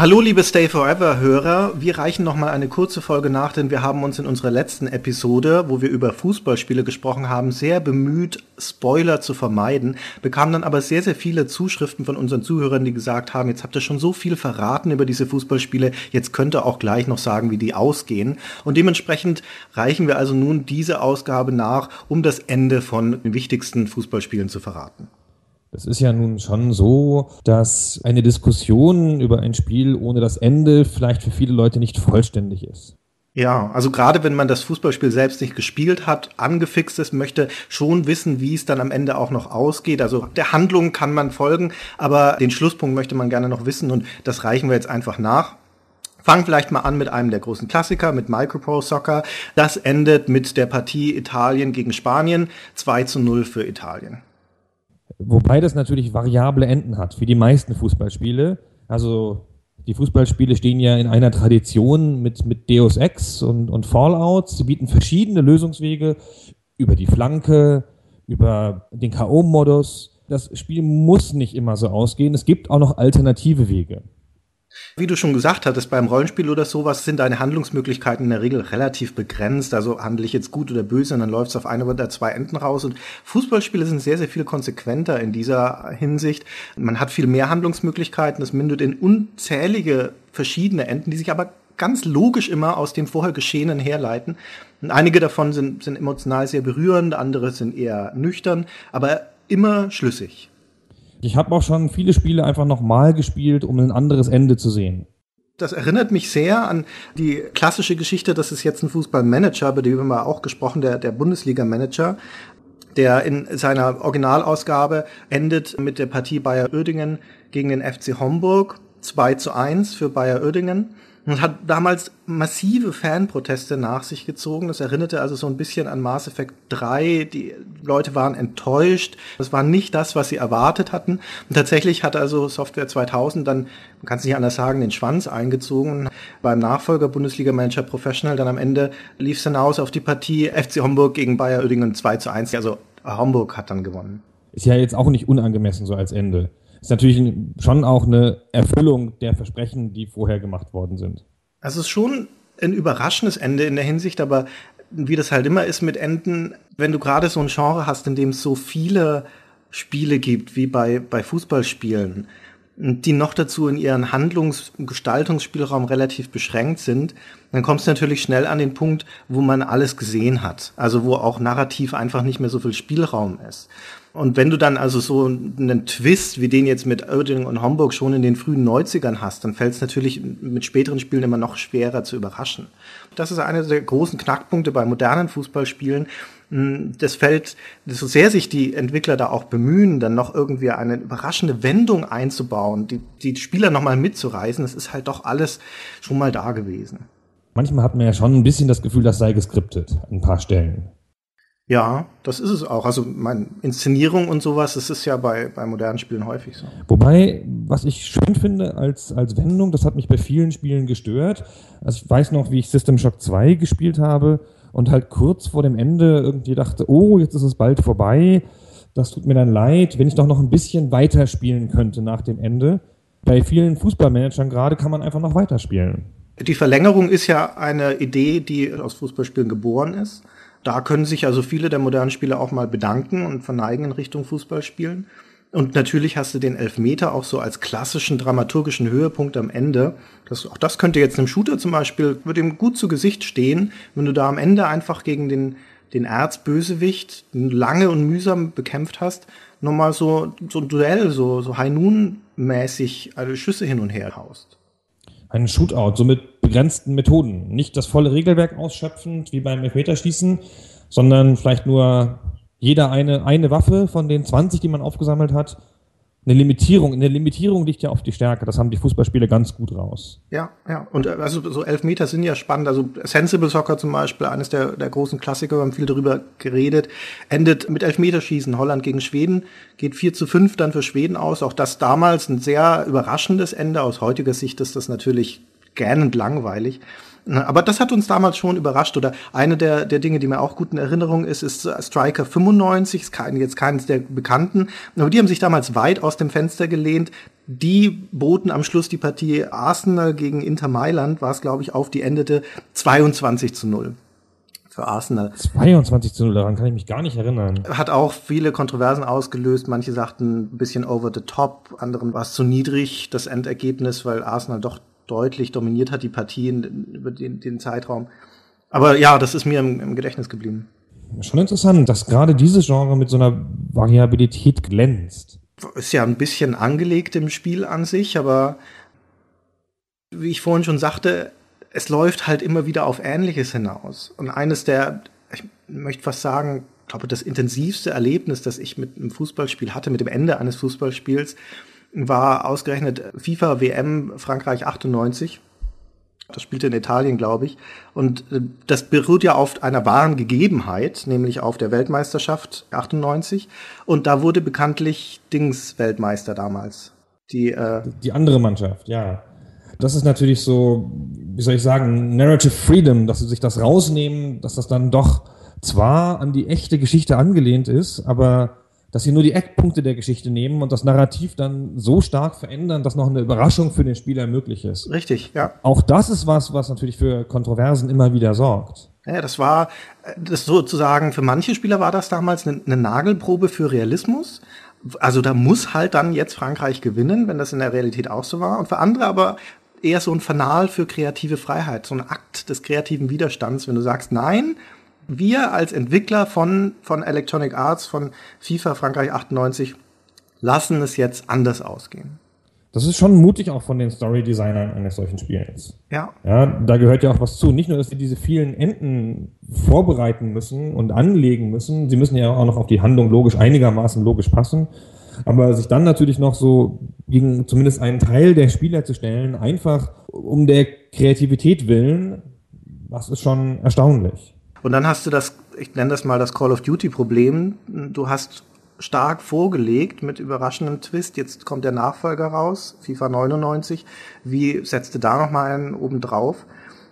Hallo liebe Stay Forever Hörer, wir reichen noch mal eine kurze Folge nach, denn wir haben uns in unserer letzten Episode, wo wir über Fußballspiele gesprochen haben, sehr bemüht, Spoiler zu vermeiden, bekamen dann aber sehr, sehr viele Zuschriften von unseren Zuhörern, die gesagt haben, jetzt habt ihr schon so viel verraten über diese Fußballspiele, jetzt könnt ihr auch gleich noch sagen, wie die ausgehen. Und dementsprechend reichen wir also nun diese Ausgabe nach, um das Ende von den wichtigsten Fußballspielen zu verraten. Es ist ja nun schon so, dass eine Diskussion über ein Spiel ohne das Ende vielleicht für viele Leute nicht vollständig ist. Ja, also gerade wenn man das Fußballspiel selbst nicht gespielt hat, angefixt ist, möchte schon wissen, wie es dann am Ende auch noch ausgeht. Also der Handlung kann man folgen, aber den Schlusspunkt möchte man gerne noch wissen und das reichen wir jetzt einfach nach. Fangen vielleicht mal an mit einem der großen Klassiker, mit Micropro Soccer. Das endet mit der Partie Italien gegen Spanien. 2 zu 0 für Italien. Wobei das natürlich variable Enden hat, wie die meisten Fußballspiele. Also die Fußballspiele stehen ja in einer Tradition mit, mit Deus Ex und, und Fallout. Sie bieten verschiedene Lösungswege über die Flanke, über den K.O.-Modus. Das Spiel muss nicht immer so ausgehen. Es gibt auch noch alternative Wege. Wie du schon gesagt hattest, beim Rollenspiel oder sowas sind deine Handlungsmöglichkeiten in der Regel relativ begrenzt. Also handle ich jetzt gut oder böse und dann läuft es auf eine oder zwei Enden raus. Und Fußballspiele sind sehr, sehr viel konsequenter in dieser Hinsicht. Man hat viel mehr Handlungsmöglichkeiten. Das mündet in unzählige verschiedene Enden, die sich aber ganz logisch immer aus dem vorher Geschehenen herleiten. Und einige davon sind, sind emotional sehr berührend, andere sind eher nüchtern, aber immer schlüssig. Ich habe auch schon viele Spiele einfach nochmal gespielt, um ein anderes Ende zu sehen. Das erinnert mich sehr an die klassische Geschichte, das ist jetzt ein Fußballmanager, über den wir auch gesprochen, der, der Bundesliga-Manager, der in seiner Originalausgabe endet mit der Partie Bayer Oerdingen gegen den FC Homburg. 2 zu 1 für Bayer Oerdingen und hat damals massive Fanproteste nach sich gezogen. Das erinnerte also so ein bisschen an Mass Effect 3. Die Leute waren enttäuscht. Das war nicht das, was sie erwartet hatten. Und tatsächlich hat also Software 2000 dann, man kann es nicht anders sagen, den Schwanz eingezogen. Beim Nachfolger Bundesliga Manager Professional dann am Ende lief es hinaus auf die Partie FC Homburg gegen Bayer Oerdingen 2 zu 1. Also Homburg hat dann gewonnen. Ist ja jetzt auch nicht unangemessen so als Ende ist natürlich schon auch eine Erfüllung der Versprechen, die vorher gemacht worden sind. Also es ist schon ein überraschendes Ende in der Hinsicht, aber wie das halt immer ist mit Enden, wenn du gerade so ein Genre hast, in dem es so viele Spiele gibt, wie bei, bei Fußballspielen, die noch dazu in ihren Handlungs- und Gestaltungsspielraum relativ beschränkt sind, dann kommst du natürlich schnell an den Punkt, wo man alles gesehen hat. Also wo auch narrativ einfach nicht mehr so viel Spielraum ist. Und wenn du dann also so einen Twist wie den jetzt mit Oerding und Homburg schon in den frühen 90ern hast, dann fällt es natürlich mit späteren Spielen immer noch schwerer zu überraschen. Das ist einer der großen Knackpunkte bei modernen Fußballspielen. Hm, das fällt, so sehr sich die Entwickler da auch bemühen, dann noch irgendwie eine überraschende Wendung einzubauen, die, die Spieler nochmal mitzureißen, das ist halt doch alles schon mal da gewesen. Manchmal hat man ja schon ein bisschen das Gefühl, das sei geskriptet, an ein paar Stellen. Ja, das ist es auch. Also meine Inszenierung und sowas, das ist ja bei, bei modernen Spielen häufig so. Wobei, was ich schön finde als, als Wendung, das hat mich bei vielen Spielen gestört. Also ich weiß noch, wie ich System Shock 2 gespielt habe und halt kurz vor dem Ende irgendwie dachte, oh, jetzt ist es bald vorbei. Das tut mir dann leid, wenn ich doch noch ein bisschen weiterspielen könnte nach dem Ende. Bei vielen Fußballmanagern gerade kann man einfach noch weiterspielen. Die Verlängerung ist ja eine Idee, die aus Fußballspielen geboren ist. Da können sich also viele der modernen Spieler auch mal bedanken und verneigen in Richtung Fußballspielen. Und natürlich hast du den Elfmeter auch so als klassischen dramaturgischen Höhepunkt am Ende. Das, auch das könnte jetzt einem Shooter zum Beispiel, würde ihm gut zu Gesicht stehen, wenn du da am Ende einfach gegen den, den Erzbösewicht lange und mühsam bekämpft hast, nochmal so, so ein Duell, so, so High Noon-mäßig alle Schüsse hin und her haust einen Shootout, so mit begrenzten Methoden. Nicht das volle Regelwerk ausschöpfend wie beim Elfmeterschießen, sondern vielleicht nur jeder eine, eine Waffe von den 20, die man aufgesammelt hat eine Limitierung. In der Limitierung liegt ja oft die Stärke. Das haben die Fußballspiele ganz gut raus. Ja, ja. Und äh, also so Elfmeter sind ja spannend. Also Sensible Soccer zum Beispiel, eines der, der großen Klassiker, wir haben viel darüber geredet, endet mit Elfmeterschießen. Holland gegen Schweden geht 4 zu 5 dann für Schweden aus. Auch das damals ein sehr überraschendes Ende. Aus heutiger Sicht ist das natürlich gähnend langweilig. Aber das hat uns damals schon überrascht. Oder eine der, der Dinge, die mir auch gut in Erinnerung ist, ist Striker 95, ist kein, jetzt keines der Bekannten. Aber die haben sich damals weit aus dem Fenster gelehnt. Die boten am Schluss die Partie Arsenal gegen Inter Mailand, war es, glaube ich, auf, die endete 22 zu 0 für Arsenal. 22 zu 0, daran kann ich mich gar nicht erinnern. Hat auch viele Kontroversen ausgelöst. Manche sagten ein bisschen over the top, anderen war es zu niedrig, das Endergebnis, weil Arsenal doch deutlich dominiert hat, die Partien über den, den Zeitraum. Aber ja, das ist mir im, im Gedächtnis geblieben. Schon interessant, dass gerade dieses Genre mit so einer Variabilität glänzt. Ist ja ein bisschen angelegt im Spiel an sich, aber wie ich vorhin schon sagte, es läuft halt immer wieder auf Ähnliches hinaus. Und eines der, ich möchte fast sagen, glaube das intensivste Erlebnis, das ich mit einem Fußballspiel hatte, mit dem Ende eines Fußballspiels, war ausgerechnet FIFA WM Frankreich 98. Das spielte in Italien, glaube ich. Und äh, das beruht ja auf einer wahren Gegebenheit, nämlich auf der Weltmeisterschaft 98. Und da wurde bekanntlich Dings Weltmeister damals. Die, äh die andere Mannschaft, ja. Das ist natürlich so, wie soll ich sagen, Narrative Freedom, dass sie sich das rausnehmen, dass das dann doch zwar an die echte Geschichte angelehnt ist, aber dass sie nur die Eckpunkte der Geschichte nehmen und das Narrativ dann so stark verändern, dass noch eine Überraschung für den Spieler möglich ist. Richtig, ja. Auch das ist was, was natürlich für Kontroversen immer wieder sorgt. Ja, das war das sozusagen für manche Spieler war das damals eine, eine Nagelprobe für Realismus. Also da muss halt dann jetzt Frankreich gewinnen, wenn das in der Realität auch so war. Und für andere aber eher so ein Fanal für kreative Freiheit, so ein Akt des kreativen Widerstands, wenn du sagst, nein, wir als Entwickler von, von Electronic Arts, von FIFA Frankreich 98, lassen es jetzt anders ausgehen. Das ist schon mutig auch von den Story-Designern eines solchen Spiels. Ja. Ja, da gehört ja auch was zu. Nicht nur, dass sie diese vielen Enden vorbereiten müssen und anlegen müssen, sie müssen ja auch noch auf die Handlung logisch einigermaßen logisch passen, aber sich dann natürlich noch so gegen zumindest einen Teil der Spieler zu stellen, einfach um der Kreativität willen, das ist schon erstaunlich. Und dann hast du das, ich nenne das mal das Call of Duty Problem. Du hast stark vorgelegt mit überraschendem Twist. Jetzt kommt der Nachfolger raus, FIFA 99. Wie setzt du da nochmal einen oben drauf?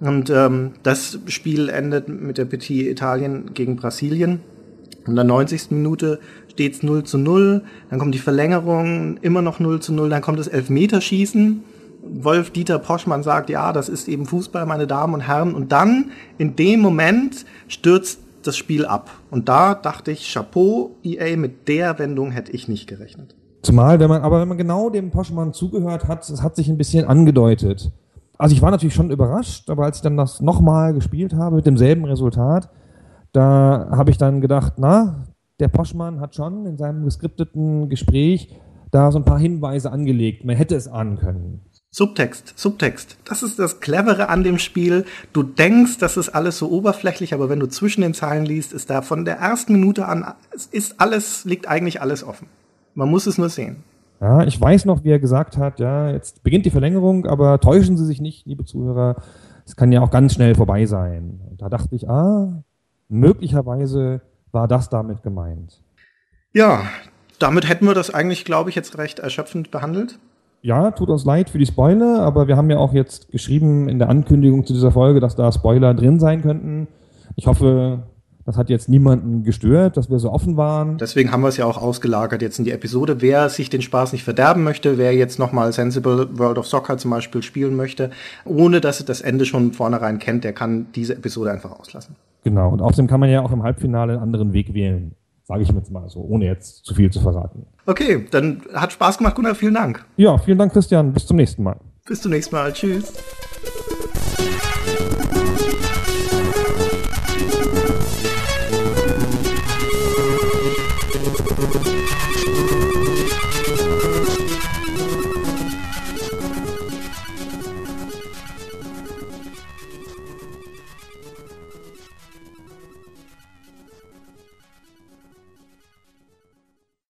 Und ähm, das Spiel endet mit der Petit Italien gegen Brasilien. In der 90. Minute steht's 0 zu 0, dann kommt die Verlängerung, immer noch 0 zu 0, dann kommt das Elfmeterschießen Wolf Dieter Poschmann sagt, ja, das ist eben Fußball, meine Damen und Herren. Und dann, in dem Moment, stürzt das Spiel ab. Und da dachte ich, Chapeau, EA, mit der Wendung hätte ich nicht gerechnet. Zumal, wenn man, aber wenn man genau dem Poschmann zugehört hat, es hat sich ein bisschen angedeutet. Also ich war natürlich schon überrascht, aber als ich dann das nochmal gespielt habe mit demselben Resultat, da habe ich dann gedacht, na, der Poschmann hat schon in seinem geskripteten Gespräch da so ein paar Hinweise angelegt. Man hätte es ahnen können. Subtext, Subtext. Das ist das Clevere an dem Spiel. Du denkst, das ist alles so oberflächlich, aber wenn du zwischen den Zeilen liest, ist da von der ersten Minute an, ist alles, liegt eigentlich alles offen. Man muss es nur sehen. Ja, ich weiß noch, wie er gesagt hat, ja, jetzt beginnt die Verlängerung, aber täuschen Sie sich nicht, liebe Zuhörer. Es kann ja auch ganz schnell vorbei sein. Und da dachte ich, ah, möglicherweise war das damit gemeint. Ja, damit hätten wir das eigentlich, glaube ich, jetzt recht erschöpfend behandelt ja, tut uns leid für die Spoiler, aber wir haben ja auch jetzt geschrieben in der Ankündigung zu dieser Folge, dass da Spoiler drin sein könnten. Ich hoffe, das hat jetzt niemanden gestört, dass wir so offen waren. Deswegen haben wir es ja auch ausgelagert jetzt in die Episode. Wer sich den Spaß nicht verderben möchte, wer jetzt nochmal Sensible World of Soccer zum Beispiel spielen möchte, ohne dass er das Ende schon vornherein kennt, der kann diese Episode einfach auslassen. Genau, und außerdem kann man ja auch im Halbfinale einen anderen Weg wählen. Sage ich jetzt mal so, ohne jetzt zu viel zu verraten. Okay, dann hat Spaß gemacht, Gunnar. Vielen Dank. Ja, vielen Dank, Christian. Bis zum nächsten Mal. Bis zum nächsten Mal. Tschüss.